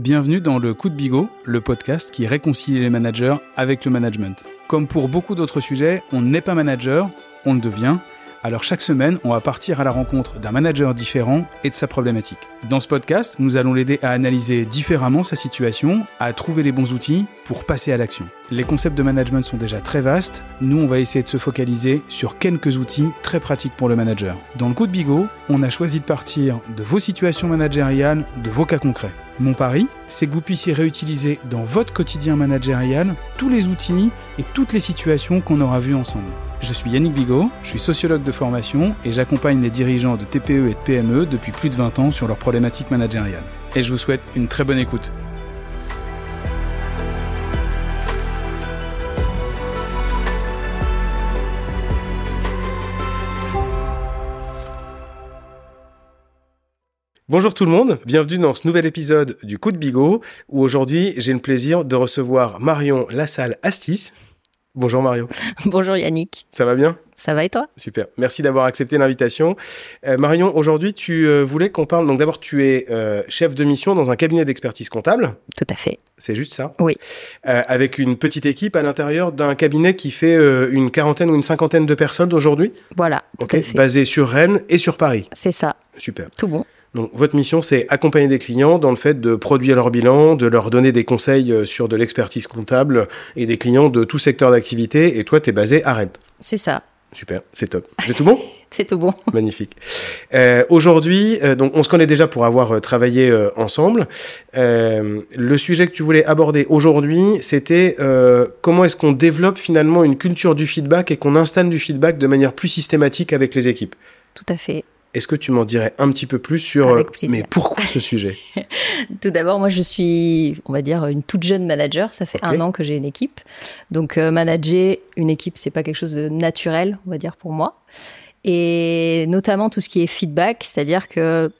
Bienvenue dans le Coup de Bigot, le podcast qui réconcilie les managers avec le management. Comme pour beaucoup d'autres sujets, on n'est pas manager, on le devient. Alors chaque semaine, on va partir à la rencontre d'un manager différent et de sa problématique. Dans ce podcast, nous allons l'aider à analyser différemment sa situation, à trouver les bons outils pour passer à l'action. Les concepts de management sont déjà très vastes, nous on va essayer de se focaliser sur quelques outils très pratiques pour le manager. Dans le coup de bigot, on a choisi de partir de vos situations managériales, de vos cas concrets. Mon pari, c'est que vous puissiez réutiliser dans votre quotidien managérial tous les outils et toutes les situations qu'on aura vues ensemble. Je suis Yannick Bigot, je suis sociologue de formation et j'accompagne les dirigeants de TPE et de PME depuis plus de 20 ans sur leurs problématiques managériales. Et je vous souhaite une très bonne écoute. Bonjour tout le monde, bienvenue dans ce nouvel épisode du Coup de Bigot où aujourd'hui j'ai le plaisir de recevoir Marion Lassalle Astis. Bonjour Marion. Bonjour Yannick. Ça va bien? Ça va et toi? Super. Merci d'avoir accepté l'invitation. Euh, Marion, aujourd'hui, tu euh, voulais qu'on parle. Donc, d'abord, tu es euh, chef de mission dans un cabinet d'expertise comptable. Tout à fait. C'est juste ça? Oui. Avec une petite équipe à l'intérieur d'un cabinet qui fait une quarantaine ou une cinquantaine de personnes aujourd'hui? Voilà. Tout Ok. à fait. Basé sur Rennes et sur Paris. C'est ça. Super. Tout bon. Donc, votre mission, c'est accompagner des clients dans le fait de produire leur bilan, de leur donner des conseils euh, sur de l'expertise comptable et des clients de tout secteur d'activité. Et toi, tu es basé à Rennes. C'est ça. Super, c'est top. J'ai tout bon? C'est tout bon. Magnifique. Euh, Aujourd'hui, euh, donc on se connaît déjà pour avoir euh, travaillé euh, ensemble. Euh, le sujet que tu voulais aborder aujourd'hui, c'était euh, comment est-ce qu'on développe finalement une culture du feedback et qu'on installe du feedback de manière plus systématique avec les équipes? Tout à fait. Est-ce que tu m'en dirais un petit peu plus sur euh, mais pourquoi ce sujet? Tout d'abord, moi, je suis, on va dire, une toute jeune manager. Ça fait un an que j'ai une équipe. Donc, euh, manager une équipe, c'est pas quelque chose de naturel, on va dire, pour moi. Et notamment tout ce qui est feedback, c'est-à-dire que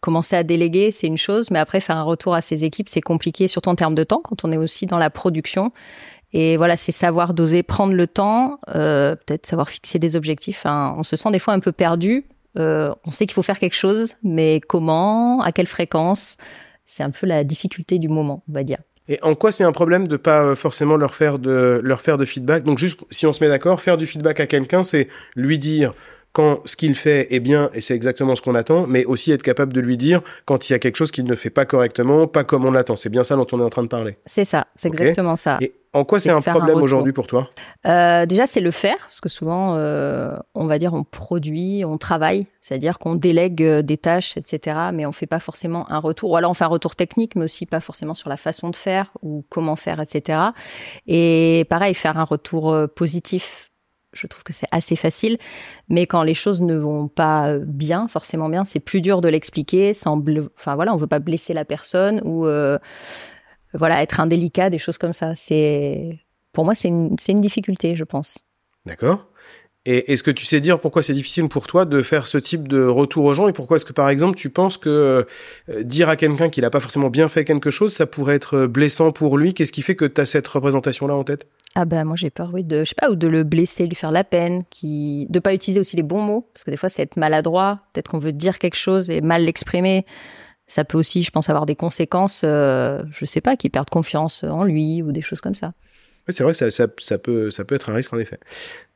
commencer à déléguer, c'est une chose, mais après, faire un retour à ses équipes, c'est compliqué, surtout en termes de temps, quand on est aussi dans la production. Et voilà, c'est savoir doser, prendre le temps, euh, peut-être savoir fixer des objectifs. Enfin, on se sent des fois un peu perdu. Euh, on sait qu'il faut faire quelque chose, mais comment, à quelle fréquence? C'est un peu la difficulté du moment, on va dire. Et en quoi c'est un problème de pas euh, forcément leur faire de leur faire de feedback? Donc juste si on se met d'accord, faire du feedback à quelqu'un, c'est lui dire quand ce qu'il fait est bien et c'est exactement ce qu'on attend, mais aussi être capable de lui dire quand il y a quelque chose qu'il ne fait pas correctement, pas comme on l'attend. C'est bien ça dont on est en train de parler. C'est ça, c'est exactement ça. Et en quoi c'est un problème aujourd'hui pour toi? Euh, déjà, c'est le faire, parce que souvent, euh, on va dire, on produit, on travaille, c'est-à-dire qu'on délègue euh, des tâches, etc., mais on fait pas forcément un retour. Ou alors, on fait un retour technique, mais aussi pas forcément sur la façon de faire ou comment faire, etc. Et pareil, faire un retour euh, positif. Je trouve que c'est assez facile, mais quand les choses ne vont pas euh, bien, forcément bien, c'est plus dur de l'expliquer sans, enfin voilà, on veut pas blesser la personne ou euh, voilà être indélicat, des choses comme ça. C'est pour moi, c'est une, une difficulté, je pense. D'accord Et est-ce que tu sais dire pourquoi c'est difficile pour toi de faire ce type de retour aux gens et pourquoi est-ce que par exemple tu penses que euh, dire à quelqu'un qu'il n'a pas forcément bien fait quelque chose, ça pourrait être euh, blessant pour lui? Qu'est-ce qui fait que tu as cette représentation-là en tête? Ah ben moi j'ai peur, oui, de je sais pas, ou de le blesser, lui faire la peine, qui de pas utiliser aussi les bons mots, parce que des fois c'est être maladroit. Peut-être qu'on veut dire quelque chose et mal l'exprimer. Ça peut aussi, je pense, avoir des conséquences. Euh, je sais pas, qui perdent confiance en lui ou des choses comme ça. Oui, c'est vrai que ça, ça, ça peut, ça peut être un risque en effet.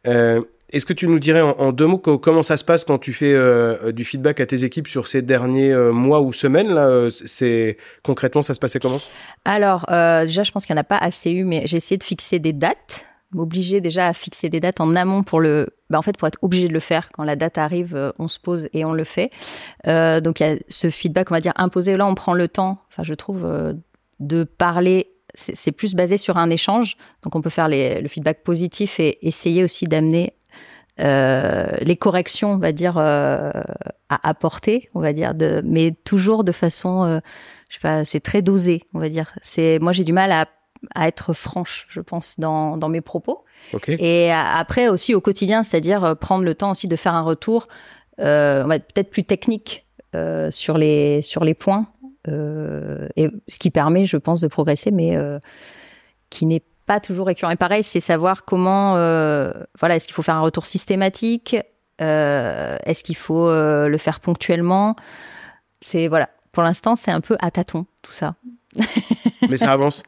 Euh, Est-ce que tu nous dirais en, deux mots co- comment ça se passe quand tu fais euh, du feedback à tes équipes sur ces derniers euh, mois ou semaines là euh, C'est concrètement ça se passait comment? Alors, déjà, je pense qu'il n'y en a pas assez eu, mais j'ai essayé de fixer des dates, m'obliger déjà à fixer des dates en amont pour le. Bah, en fait, pour être obligé de le faire. Quand la date arrive, on se pose et on le fait. Donc, il y a ce feedback, on va dire, imposé. Là, on prend le temps, enfin, je trouve, de parler. C'est plus basé sur un échange. Donc, on peut faire le feedback positif et essayer aussi d'amener les corrections, on va dire, euh, à apporter, on va dire, de, mais toujours de façon, euh, je sais pas, c'est très dosé, on va dire. C'est, moi, j'ai du mal à, à être franche, je pense, dans, dans mes propos. Et après aussi au quotidien, c'est-à-dire euh, prendre le temps aussi de faire un retour, euh, on va être peut-être plus technique euh, sur les sur les points, euh, et ce qui permet, je pense, de progresser, mais euh, qui n'est pas toujours récurrent. Et pareil, c'est savoir comment, euh, voilà, est-ce qu'il faut faire un retour systématique, euh, est-ce qu'il faut euh, le faire ponctuellement. C'est voilà, pour l'instant, c'est un peu à tâtons tout ça. Mais ça avance.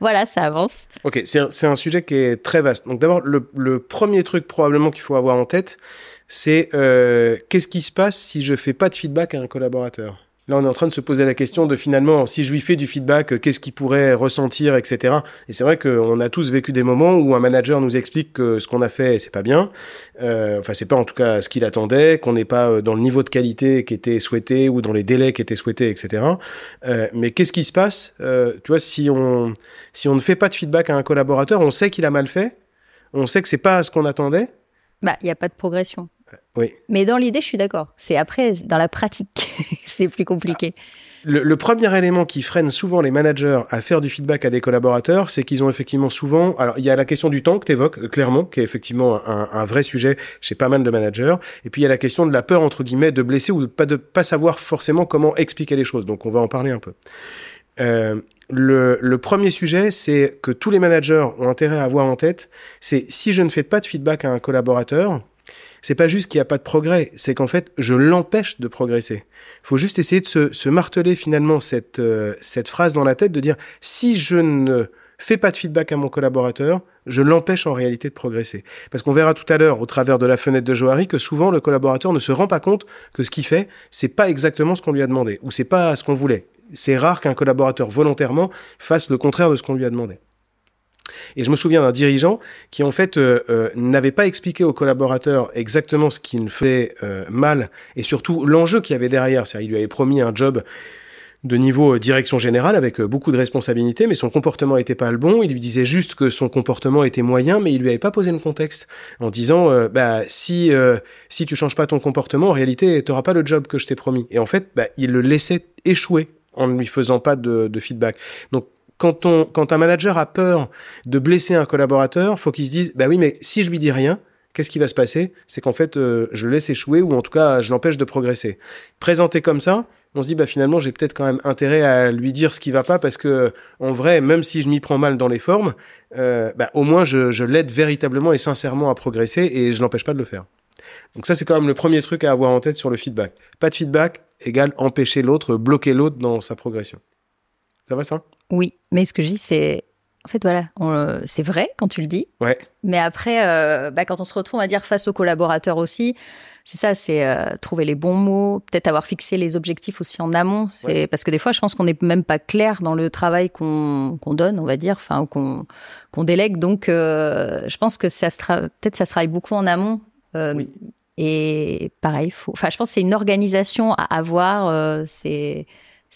Voilà, ça avance. Ok, c'est un, un, sujet qui est très vaste. Donc d'abord, le, le, premier truc probablement qu'il faut avoir en tête, c'est qu'est-ce qui se passe si je fais pas de feedback à un collaborateur? Là, on est en train de se poser la question de finalement, si je lui fais du feedback, euh, qu'est-ce qu'il pourrait ressentir, etc. Et c'est vrai qu'on a tous vécu des moments où un manager nous explique que ce qu'on a fait, c'est pas bien. Euh, enfin, c'est pas en tout cas ce qu'il attendait, qu'on n'est pas euh, dans le niveau de qualité qui était souhaité ou dans les délais qui étaient souhaités, etc. Euh, mais qu'est-ce qui se passe, euh, tu vois, si on si on ne fait pas de feedback à un collaborateur, on sait qu'il a mal fait, on sait que c'est pas ce qu'on attendait. Bah, il n'y a pas de progression. Oui. Mais dans l'idée, je suis d'accord. C'est après, dans la pratique, c'est plus compliqué. Le, premier élément qui freine souvent les managers à faire du feedback à des collaborateurs, c'est qu'ils ont effectivement souvent. Alors, il y a la question du temps que tu évoques, euh, clairement, qui est effectivement un, vrai sujet chez pas mal de managers. Et puis, il y a la question de la peur, entre guillemets, de blesser ou de pas, de pas savoir forcément comment expliquer les choses. Donc, on va en parler un peu. Euh, le, premier sujet, c'est que tous les managers ont intérêt à avoir en tête, c'est si je ne fais pas de feedback à un collaborateur, c'est pas juste qu'il n'y a pas de progrès, c'est qu'en fait, je l'empêche de progresser. Il faut juste essayer de se, se marteler finalement cette, euh, cette phrase dans la tête, de dire si je ne fais pas de feedback à mon collaborateur, je l'empêche en réalité de progresser. Parce qu'on verra tout à l'heure, au travers de la fenêtre de Johari, que souvent le collaborateur ne se rend pas compte que ce qu'il fait, c'est pas exactement ce qu'on lui a demandé, ou c'est pas ce qu'on voulait. C'est rare qu'un collaborateur volontairement fasse le contraire de ce qu'on lui a demandé. Et je me souviens d'un dirigeant qui en fait euh, euh, n'avait pas expliqué aux collaborateurs exactement ce qu'il fait euh, mal et surtout l'enjeu qu'il y avait derrière. C'est-à-dire il lui avait promis un job de niveau direction générale avec beaucoup de responsabilités, mais son comportement était pas le bon. Il lui disait juste que son comportement était moyen, mais il lui avait pas posé le contexte en disant euh, bah si euh, si tu changes pas ton comportement, en réalité, tu pas le job que je t'ai promis. Et en fait, bah, il le laissait échouer en ne lui faisant pas de, de feedback. Donc quand, on, quand un manager a peur de blesser un collaborateur, faut qu'il se dise, bah oui, mais si je lui dis rien, qu'est-ce qui va se passer? C'est qu'en fait, euh, je le laisse échouer ou en tout cas, je l'empêche de progresser. Présenté comme ça, on se dit, bah finalement, j'ai peut-être quand même intérêt à lui dire ce qui va pas parce que, en vrai, même si je m'y prends mal dans les formes, euh, bah, au moins, je, je l'aide véritablement et sincèrement à progresser et je l'empêche pas de le faire. Donc ça, c'est quand même le premier truc à avoir en tête sur le feedback. Pas de feedback égale empêcher l'autre, bloquer l'autre dans sa progression. Ça va ça Oui, mais ce que je dis, c'est en fait, voilà, on, c'est vrai quand tu le dis. Ouais. Mais après, euh, bah, quand on se retrouve, va dire, face aux collaborateurs aussi, c'est ça, c'est euh, trouver les bons mots, peut-être avoir fixé les objectifs aussi en amont. C'est Ouais. parce que des fois, je pense qu'on n'est même pas clair dans le travail qu'on donne, on va dire, enfin, ou qu'on délègue. Donc, euh, je pense que ça peut-être ça se travaille beaucoup en amont. Euh, Oui. Et pareil, faut. Enfin, je pense que c'est une organisation à avoir. euh, c'est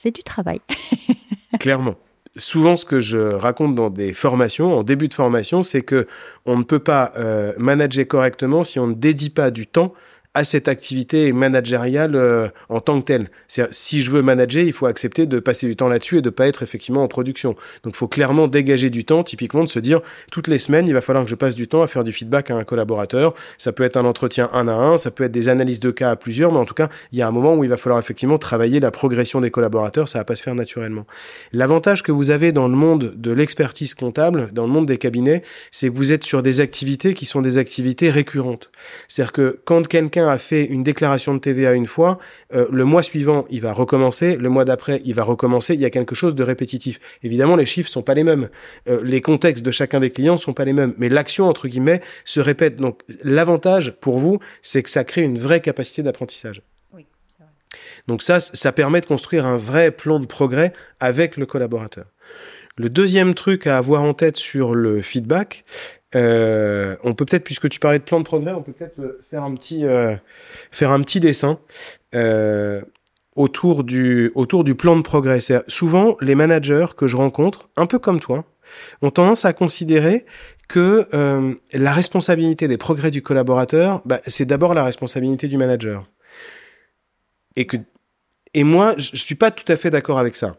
c'est du travail. Clairement. Souvent, ce que je raconte dans des formations, en début de formation, c'est que on ne peut pas euh, manager correctement si on ne dédie pas du temps à cette activité managériale euh, en tant que telle. Si je veux manager, il faut accepter de passer du temps là-dessus et de pas être effectivement en production. Donc, il faut clairement dégager du temps, typiquement de se dire toutes les semaines, il va falloir que je passe du temps à faire du feedback à un collaborateur. Ça peut être un entretien un à un, ça peut être des analyses de cas à plusieurs, mais en tout cas, il y a un moment où il va falloir effectivement travailler la progression des collaborateurs. Ça va pas se faire naturellement. L'avantage que vous avez dans le monde de l'expertise comptable, dans le monde des cabinets, c'est que vous êtes sur des activités qui sont des activités récurrentes. C'est-à-dire que quand quelqu'un a fait une déclaration de TVA une fois, euh, le mois suivant, il va recommencer, le mois d'après, il va recommencer, il y a quelque chose de répétitif. Évidemment, les chiffres sont pas les mêmes, euh, les contextes de chacun des clients sont pas les mêmes, mais l'action, entre guillemets, se répète. Donc, l'avantage pour vous, c'est que ça crée une vraie capacité d'apprentissage. Oui, c'est vrai. Donc ça, ça permet de construire un vrai plan de progrès avec le collaborateur. Le deuxième truc à avoir en tête sur le feedback, euh, on peut peut-être, puisque tu parlais de plan de progrès, on peut peut-être euh, faire un petit, euh, faire un petit dessin euh, autour du, autour du plan de progrès. Souvent les managers que je rencontre, un peu comme toi, ont tendance à considérer que euh, la responsabilité des progrès du collaborateur, bah, c'est d'abord la responsabilité du manager. Et que et moi, je suis pas tout à fait d'accord avec ça.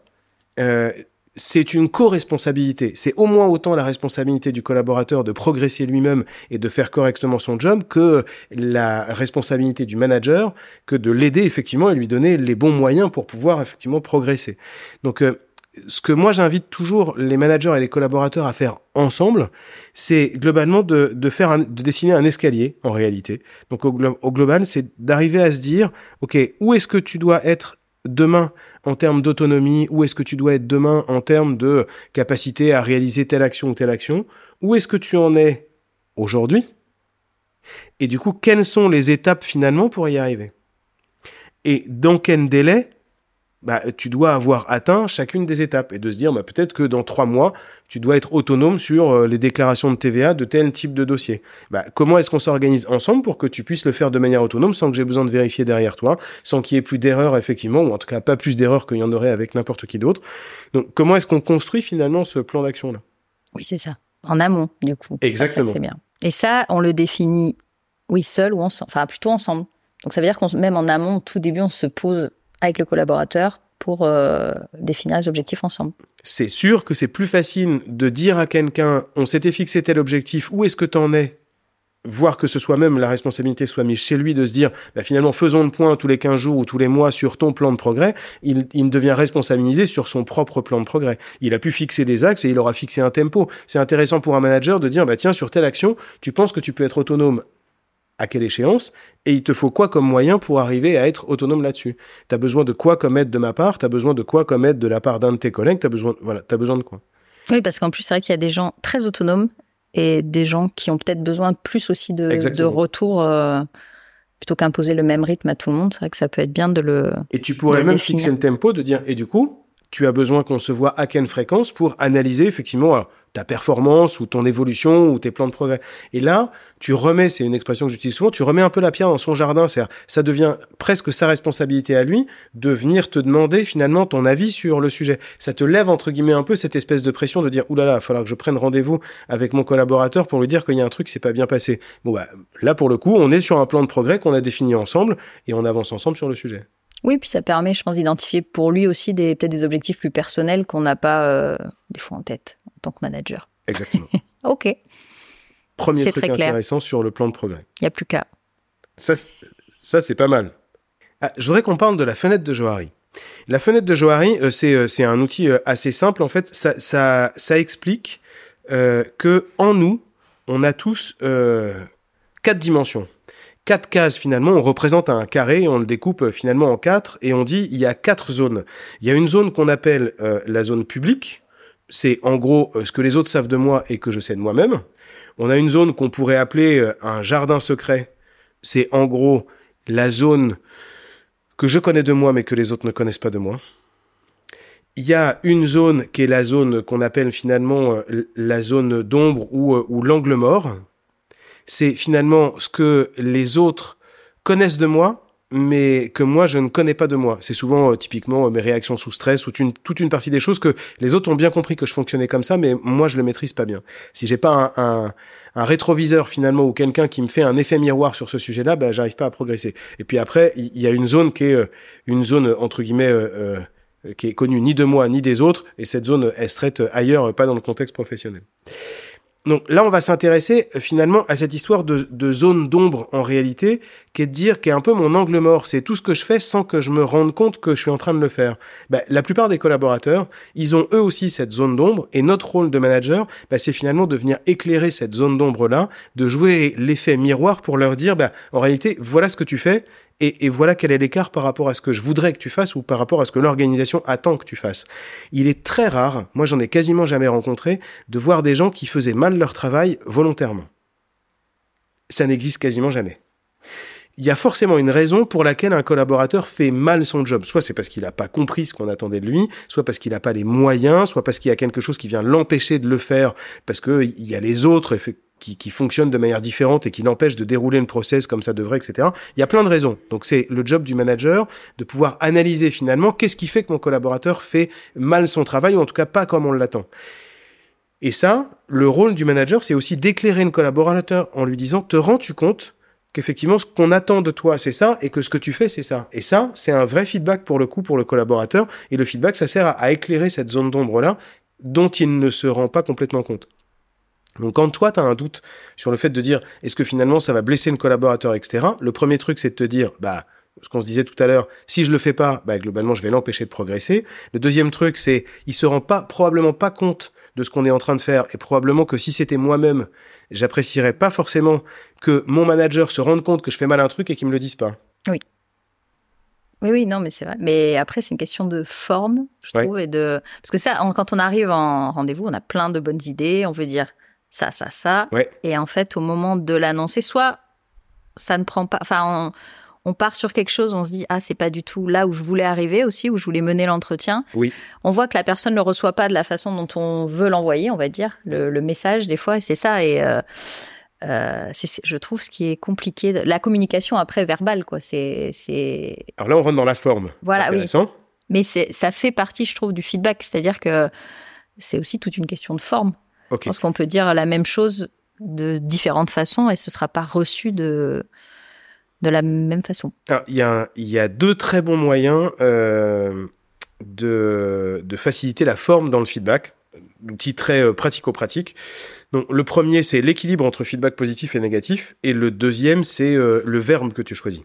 C'est une co-responsabilité. C'est au moins autant la responsabilité du collaborateur de progresser lui-même et de faire correctement son job que la responsabilité du manager que de l'aider effectivement et lui donner les bons moyens pour pouvoir effectivement progresser. Donc, euh, ce que moi j'invite toujours les managers et les collaborateurs à faire ensemble, c'est globalement de, de faire un, de dessiner un escalier en réalité. Donc au, au global, c'est d'arriver à se dire, ok, où est-ce que tu dois être demain en termes d'autonomie, où est-ce que tu dois être demain en termes de capacité à réaliser telle action ou telle action, où est-ce que tu en es aujourd'hui, et du coup, quelles sont les étapes finalement pour y arriver? Et dans quel délai bah, tu dois avoir atteint chacune des étapes et de se dire bah, peut-être que dans trois mois, tu dois être autonome sur euh, les déclarations de TVA de tel type de dossier. Bah, comment est-ce qu'on s'organise ensemble pour que tu puisses le faire de manière autonome sans que j'ai besoin de vérifier derrière toi, sans qu'il y ait plus d'erreurs effectivement, ou en tout cas pas plus d'erreurs qu'il y en aurait avec n'importe qui d'autre? Donc comment est-ce qu'on construit finalement ce plan d'action-là? Oui, c'est ça. En amont, du coup. Exactement. C'est bien. Et ça, on le définit, oui, seul ou ensemble, enfin plutôt ensemble. Donc ça veut dire qu'on même en amont, au tout début, on se pose avec le collaborateur pour euh, définir les objectifs ensemble. C'est sûr que c'est plus facile de dire à quelqu'un on s'était fixé tel objectif, où est-ce que tu en es? Voir que ce soit même la responsabilité soit mise chez lui de se dire bah, finalement faisons le point tous les 15 jours ou tous les mois sur ton plan de progrès, il, devient responsabilisé sur son propre plan de progrès. Il a pu fixer des axes et il aura fixé un tempo. C'est intéressant pour un manager de dire bah tiens sur telle action, tu penses que tu peux être autonome? À quelle échéance, et il te faut quoi comme moyen pour arriver à être autonome là-dessus? Tu as besoin de quoi comme aide de ma part, tu as besoin de quoi comme aide de la part d'un de tes collègues, tu as besoin, voilà, as besoin de quoi? Oui, parce qu'en plus, c'est vrai qu'il y a des gens très autonomes et des gens qui ont peut-être besoin plus aussi de, de retour. Euh, plutôt qu'imposer le même rythme à tout le monde, c'est vrai que ça peut être bien de le. Et tu pourrais même fixer le tempo de dire, et du coup, tu as besoin qu'on se voit à quelle fréquence pour analyser effectivement ta performance ou ton évolution ou tes plans de progrès. Et là, tu remets, c'est une expression que j'utilise souvent, tu remets un peu la pierre dans son jardin. C'est ça devient presque sa responsabilité à lui de venir te demander finalement ton avis sur le sujet. Ça te lève entre guillemets un peu cette espèce de pression de dire oulala, il va falloir que je prenne rendez-vous avec mon collaborateur pour lui dire qu'il y a un truc qui s'est pas bien passé. Bon bah là pour le coup, on est sur un plan de progrès qu'on a défini ensemble et on avance ensemble sur le sujet. Oui, puis ça permet, je pense, d'identifier pour lui aussi des peut-être des objectifs plus personnels qu'on n'a pas euh, des fois en tête en tant que manager. Exactement. ok. Premier truc intéressant sur le plan de progrès. Il n'y a plus qu'à. Ça, ça c'est pas mal. Ah, je voudrais qu'on parle de la fenêtre de Johari. La fenêtre de Johari, euh, euh, c'est un outil assez simple. En fait, ça, ça, ça explique que en nous, on a tous quatre dimensions quatre cases finalement, on représente un carré, on le découpe euh, finalement en quatre et on dit il y a quatre zones. Il y a une zone qu'on appelle euh, la zone publique, c'est en gros euh, ce que les autres savent de moi et que je sais de moi-même. On a une zone qu'on pourrait appeler un jardin secret, c'est en gros la zone que je connais de moi mais que les autres ne connaissent pas de moi. Il y a une zone qui est la zone qu'on appelle finalement la zone d'ombre ou, ou l'angle mort c'est finalement ce que les autres connaissent de moi, mais que moi je ne connais pas de moi. C'est souvent euh, typiquement euh, mes réactions sous stress ou toute une partie des choses que les autres ont bien compris que je fonctionnais comme ça, mais moi je le maîtrise pas bien. Si j'ai pas un, rétroviseur finalement ou quelqu'un qui me fait un effet miroir sur ce sujet-là, ben j'arrive pas à progresser. Et puis après, il y, a une zone qui est euh, une zone entre guillemets qui est connue ni de moi ni des autres, et cette zone elle se traite ailleurs, pas dans le contexte professionnel. Donc là, on va s'intéresser euh, finalement à cette histoire de, zone d'ombre en réalité, qui est de dire, qui est un peu mon angle mort. C'est tout ce que je fais sans que je me rende compte que je suis en train de le faire. Ben, la plupart des collaborateurs, ils ont eux aussi cette zone d'ombre, et notre rôle de manager, ben, c'est finalement de venir éclairer cette zone d'ombre-là, de jouer l'effet miroir pour leur dire, ben, en réalité, voilà ce que tu fais, et, voilà quel est l'écart par rapport à ce que je voudrais que tu fasses ou par rapport à ce que l'organisation attend que tu fasses. Il est très rare, moi j'en ai quasiment jamais rencontré, de voir des gens qui faisaient mal leur travail volontairement. Ça n'existe quasiment jamais. Il y a forcément une raison pour laquelle un collaborateur fait mal son job. Soit c'est parce qu'il n'a pas compris ce qu'on attendait de lui, soit parce qu'il n'a pas les moyens, soit parce qu'il y a quelque chose qui vient l'empêcher de le faire, parce qu'il y a les autres, qui, qui fonctionnent de manière différente et qui n'empêchent de dérouler une process comme ça devrait, etc. Il y a plein de raisons. Donc c'est le job du manager de pouvoir analyser finalement qu'est-ce qui fait que mon collaborateur fait mal son travail ou en tout cas pas comme on l'attend. Et ça, le rôle du manager, c'est aussi d'éclairer le collaborateur en lui disant, te rends-tu compte qu'effectivement ce qu'on attend de toi c'est ça et que ce que tu fais c'est ça? Et ça, c'est un vrai feedback pour le coup pour le collaborateur et le feedback ça sert à éclairer cette zone d'ombre là dont il ne se rend pas complètement compte. Donc quand toi, tu as un doute sur le fait de dire est-ce que finalement ça va blesser le collaborateur, etc., le premier truc, c'est de te dire, bah, ce qu'on se disait tout à l'heure, si je le fais pas, bah, globalement, je vais l'empêcher de progresser. Le deuxième truc, c'est il se rend pas, probablement pas compte de ce qu'on est en train de faire et probablement que si c'était moi-même, j'apprécierais pas forcément que mon manager se rende compte que je fais mal un truc et qu'il me le dise pas. Oui. Oui, oui, non, mais c'est vrai. Mais après, c'est une question de forme, je Ouais. trouve, et de parce que ça, on- quand on arrive en rendez-vous, on a plein de bonnes idées, on veut dire ça, ça, ça, Ouais. et en fait, au moment de l'annoncer, soit ça ne prend pas, enfin, on, on part sur quelque chose, on se dit ah, c'est pas du tout là où je voulais arriver aussi, où je voulais mener l'entretien. Oui. On voit que la personne ne le reçoit pas de la façon dont on veut l'envoyer, on va dire, le, le message des fois, et c'est ça. Et euh, euh, c'est, je trouve, ce qui est compliqué, la communication après verbale, quoi. C'est, c'est Alors là, on rentre dans la forme. Voilà, oui. Mais ça fait partie, je trouve, du feedback. C'est-à-dire que c'est aussi toute une question de forme. Je pense qu'on peut dire la même chose de différentes façons et ce sera pas reçu de, de la même façon. Il y, a y deux très bons moyens euh, de, de faciliter la forme dans le feedback. Outil très euh, pratico-pratique. Donc, le premier, c'est l'équilibre entre feedback positif et négatif. Et le deuxième, c'est euh, le verbe que tu choisis.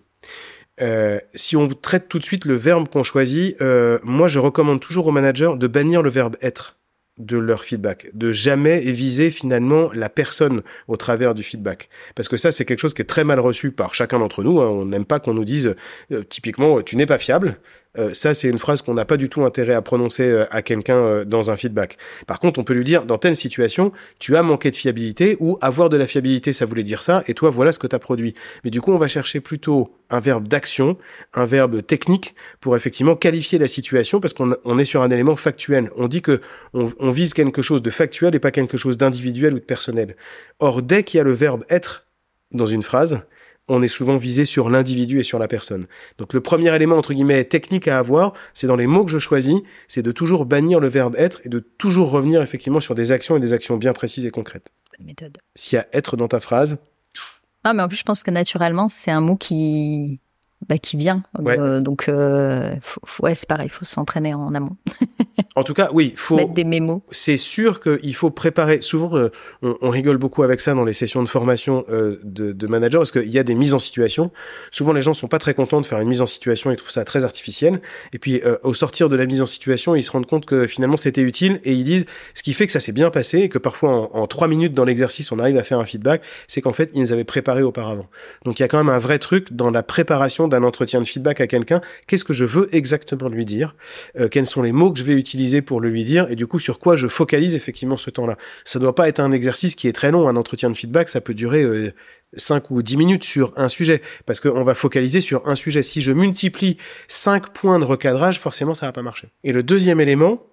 Euh, si on traite tout de suite le verbe qu'on choisit, moi, je recommande toujours aux managers de bannir le verbe être de leur feedback, de jamais viser finalement la personne au travers du feedback. Parce que ça, c'est quelque chose qui est très mal reçu par chacun d'entre nous. hein. On n'aime pas qu'on nous dise euh, typiquement tu n'es pas fiable. Euh, ça, c'est une phrase qu'on n'a pas du tout intérêt à prononcer euh, à quelqu'un euh, dans un feedback. Par contre, on peut lui dire dans telle situation, tu as manqué de fiabilité ou avoir de la fiabilité, ça voulait dire ça, et toi, voilà ce que tu as produit. Mais du coup, on va chercher plutôt un verbe d'action, un verbe technique pour effectivement qualifier la situation parce qu'on on est sur un élément factuel. On dit que on vise quelque chose de factuel et pas quelque chose d'individuel ou de personnel. Or, dès qu'il y a le verbe être dans une phrase, on est souvent visé sur l'individu et sur la personne. Donc le premier élément entre guillemets technique à avoir, c'est dans les mots que je choisis, c'est de toujours bannir le verbe être et de toujours revenir effectivement sur des actions et des actions bien précises et concrètes. Bonne méthode. S'il y a être dans ta phrase, Ah, mais en plus, je pense que naturellement, c'est un mot qui, bah, qui vient. Ouais. Euh, donc, euh, faut- faut- ouais, c'est pareil, il faut s'entraîner en amont. en tout cas, oui, faut Mettre des mémos. c'est sûr qu'il faut préparer. Souvent, euh, on, on rigole beaucoup avec ça dans les sessions de formation euh, de, de managers parce qu'il y a des mises en situation. Souvent, les gens sont pas très contents de faire une mise en situation, ils trouvent ça très artificiel. Et puis, euh, au sortir de la mise en situation, ils se rendent compte que finalement c'était utile et ils disent ce qui fait que ça s'est bien passé et que parfois en, en trois minutes dans l'exercice, on arrive à faire un feedback, c'est qu'en fait, ils les avaient préparés auparavant. Donc, il y a quand même un vrai truc dans la préparation d'un entretien de feedback à quelqu'un. Qu'est-ce que je veux exactement lui dire Euh, Quels sont les mots que je vais utiliser pour le lui dire et du coup sur quoi je focalise effectivement ce temps-là. Ça doit pas être un exercice qui est très long. Un entretien de feedback, ça peut durer euh, 5 ou 10 minutes sur un sujet parce qu'on va focaliser sur un sujet. Si je multiplie 5 points de recadrage, forcément ça va pas marcher. Et le deuxième élément,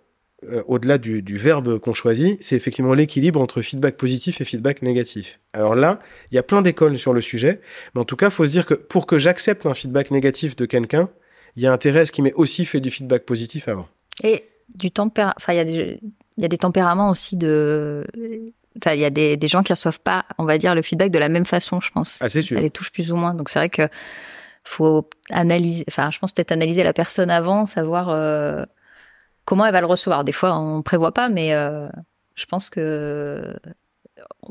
euh, au-delà du, du verbe qu'on choisit, c'est effectivement l'équilibre entre feedback positif et feedback négatif. Alors là, il y a plein d'écoles sur le sujet, mais en tout cas, faut se dire que pour que j'accepte un feedback négatif de quelqu'un, il y a intérêt à ce qu'il m'ait aussi fait du feedback positif avant. Et du tempéra... Enfin, il y, a des... y a des tempéraments aussi de. Enfin, il y a des, des gens qui reçoivent pas, on va dire, le feedback de la même façon, je pense. Ah, c'est sûr. Elle les touche plus ou moins. Donc, c'est vrai que faut analyser. Enfin, je pense peut-être analyser la personne avant, savoir euh, comment elle va le recevoir. Des fois, on prévoit pas, mais euh, je pense que.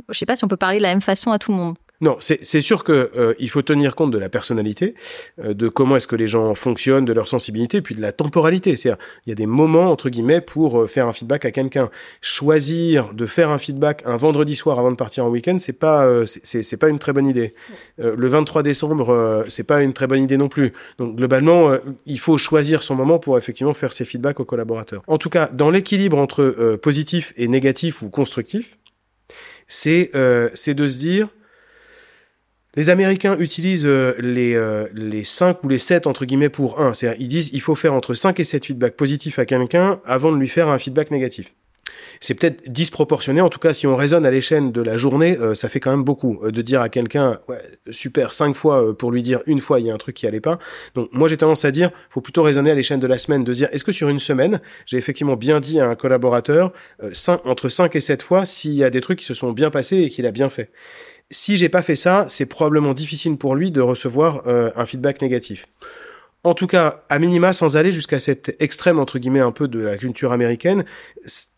Je sais pas si on peut parler de la même façon à tout le monde. Non, c'est sûr que euh, il faut tenir compte de la personnalité, euh, de comment est-ce que les gens fonctionnent, de leur sensibilité, puis de la temporalité. C'est-à-dire, il y a des moments entre guillemets pour euh, faire un feedback à quelqu'un. Choisir de faire un feedback un vendredi soir avant de partir en week-end, c'est pas euh, c'est- pas une très bonne idée. Euh, le 23 décembre, c'est pas une très bonne idée non plus. Donc globalement, il faut choisir son moment pour effectivement faire ses feedbacks aux collaborateurs. En tout cas, dans l'équilibre entre positif et négatif ou constructif, c'est c'est de se dire les Américains utilisent euh, les, euh, les 5 ou les 7 entre guillemets pour 1. C'est-à-dire, ils disent il faut faire entre 5 et 7 feedbacks positifs à quelqu'un avant de lui faire un feedback négatif. C'est peut-être disproportionné, en tout cas si on raisonne à l'échelle de la journée, euh, ça fait quand même beaucoup euh, de dire à quelqu'un super 5 fois euh, pour lui dire une fois il y a un truc qui allait pas. Donc moi j'ai tendance à dire faut plutôt raisonner à l'échelle de la semaine, de dire est-ce que sur une semaine j'ai effectivement bien dit à un collaborateur entre 5 et 7 fois s'il y a des trucs qui se sont bien passés et qu'il a bien fait? Si j'ai pas fait ça, c'est probablement difficile pour lui de recevoir euh, un feedback négatif. En tout cas, à minima, sans aller jusqu'à cet extrême, entre guillemets, un peu de la culture américaine,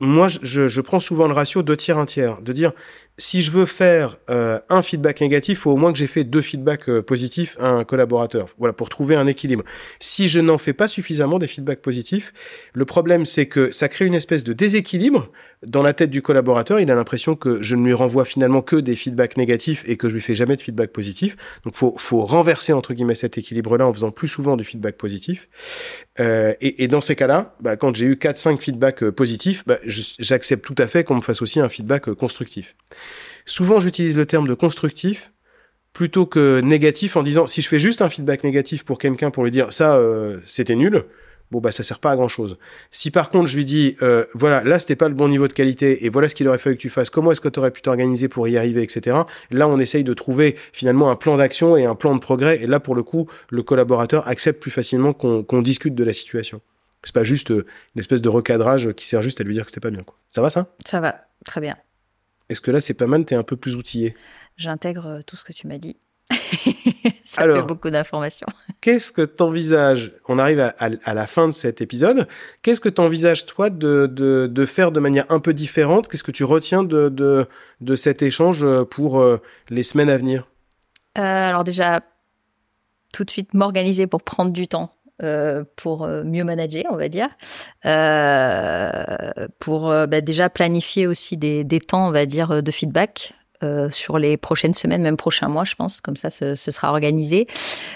moi, je, je prends souvent le ratio deux tiers, un tiers. De dire, si je veux faire euh, un feedback négatif, il faut au moins que j'ai fait deux feedbacks euh, positifs à un collaborateur. Voilà, pour trouver un équilibre. Si je n'en fais pas suffisamment des feedbacks positifs, le problème c'est que ça crée une espèce de déséquilibre dans la tête du collaborateur. Il a l'impression que je ne lui renvoie finalement que des feedbacks négatifs et que je lui fais jamais de feedback positif. Donc faut faut renverser entre guillemets cet équilibre-là en faisant plus souvent du feedback positif. Euh, et, et, dans ces cas-là, bah, quand j'ai eu 4-5 feedbacks positifs, bah, j'accepte tout à fait qu'on me fasse aussi un feedback constructif. Souvent, j'utilise le terme de constructif plutôt que négatif en disant si je fais juste un feedback négatif pour quelqu'un pour lui dire ça euh, c'était nul bon bah ça sert pas à grand chose si par contre je lui dis euh, voilà là c'était pas le bon niveau de qualité et voilà ce qu'il aurait fallu que tu fasses comment est-ce que tu aurais pu t'organiser pour y arriver etc là on essaye de trouver finalement un plan d'action et un plan de progrès et là pour le coup le collaborateur accepte plus facilement qu'on discute de la situation. C'est pas juste euh, une espèce de recadrage qui sert juste à lui dire que c'était pas bien quoi. Ça va ça? Ça va. Très bien est-ce que là, c'est pas mal, tu es un peu plus outillé? J'intègre euh, tout ce que tu m'as dit. ça fait beaucoup d'informations. Qu'est-ce que tu envisages On arrive à, la fin de cet épisode. Qu'est-ce que tu envisages, toi, de, de, faire de manière un peu différente? Qu'est-ce que tu retiens de, de, de, cet échange euh, pour euh, les semaines à venir? Alors déjà, tout de suite m'organiser pour prendre du temps euh, pour euh, mieux manager, on va dire, euh, pour bah, déjà planifier aussi des, des, temps, on va dire, de feedback. sur les prochaines semaines, même prochains mois, je pense, comme ça, ce, sera organisé.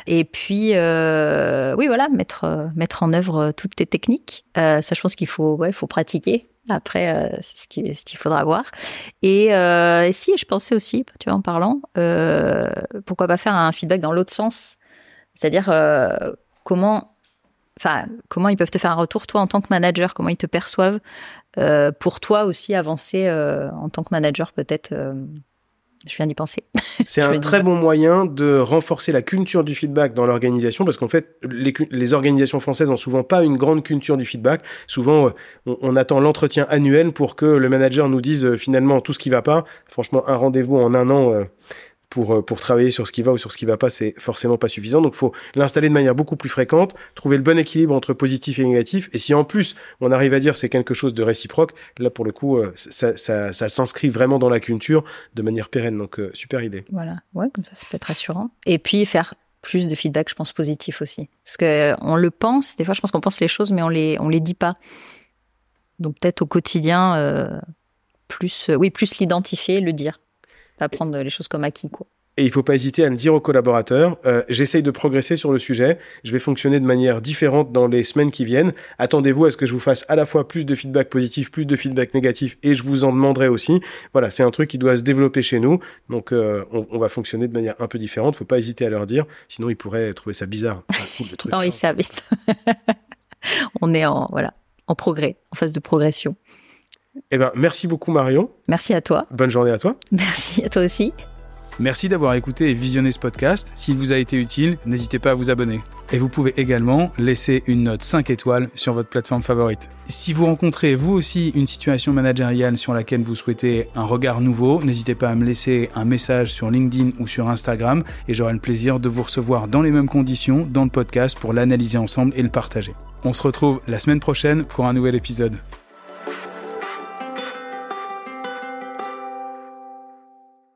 Et puis, oui, voilà, mettre mettre en œuvre toutes tes techniques. ça, je pense qu'il faut, ouais, faut pratiquer. Après, c'est ce qu'il faudra voir. Et, et, si, je pensais aussi, tu vois, en parlant, pourquoi pas faire un feedback dans l'autre sens, c'est-à-dire comment, enfin, comment ils peuvent te faire un retour, toi, en tant que manager, comment ils te perçoivent, euh, pour toi aussi avancer euh, en tant que manager, peut-être. Euh, je viens d'y penser. C'est un très bon moyen de renforcer la culture du feedback dans l'organisation parce qu'en fait, les, organisations françaises ont souvent pas une grande culture du feedback. Souvent, on, on attend l'entretien annuel pour que le manager nous dise finalement tout ce qui va pas. Franchement, un rendez-vous en un an, pour, euh, pour travailler sur ce qui va ou sur ce qui va pas, c'est forcément pas suffisant. Donc, faut l'installer de manière beaucoup plus fréquente, trouver le bon équilibre entre positif et négatif. Et si en plus, on arrive à dire c'est quelque chose de réciproque, là, pour le coup, euh, ça, s'inscrit vraiment dans la culture de manière pérenne. Donc, euh, super idée. Voilà. Ouais, comme ça, ça peut être rassurant. Et puis, faire plus de feedback, je pense, positif aussi. Parce que on le pense, des fois, je pense qu'on pense les choses, mais on les, on les dit pas. Donc, peut-être au quotidien, plus, oui, plus l'identifier, le dire pas prendre les choses comme acquis, quoi. Et il faut pas hésiter à le dire aux collaborateurs. Euh, J'essaye de progresser sur le sujet. Je vais fonctionner de manière différente dans les semaines qui viennent. Attendez-vous à ce que je vous fasse à la fois plus de feedback positif, plus de feedback négatif, et je vous en demanderai aussi. Voilà, c'est un truc qui doit se développer chez nous. Donc, euh, on, on, va fonctionner de manière un peu différente. Faut pas hésiter à leur dire, sinon ils pourraient trouver ça bizarre. non, ils savent. on est en voilà en progrès, en phase de progression. Eh ben, merci beaucoup Marion. Merci à toi. Bonne journée à toi. Merci à toi aussi. Merci d'avoir écouté et visionné ce podcast. S'il vous a été utile, n'hésitez pas à vous abonner. Et vous pouvez également laisser une note 5 étoiles sur votre plateforme favorite. Si vous rencontrez vous aussi une situation managériale sur laquelle vous souhaitez un regard nouveau, n'hésitez pas à me laisser un message sur LinkedIn ou sur Instagram et j'aurai le plaisir de vous recevoir dans les mêmes conditions dans le podcast pour l'analyser ensemble et le partager. On se retrouve la semaine prochaine pour un nouvel épisode.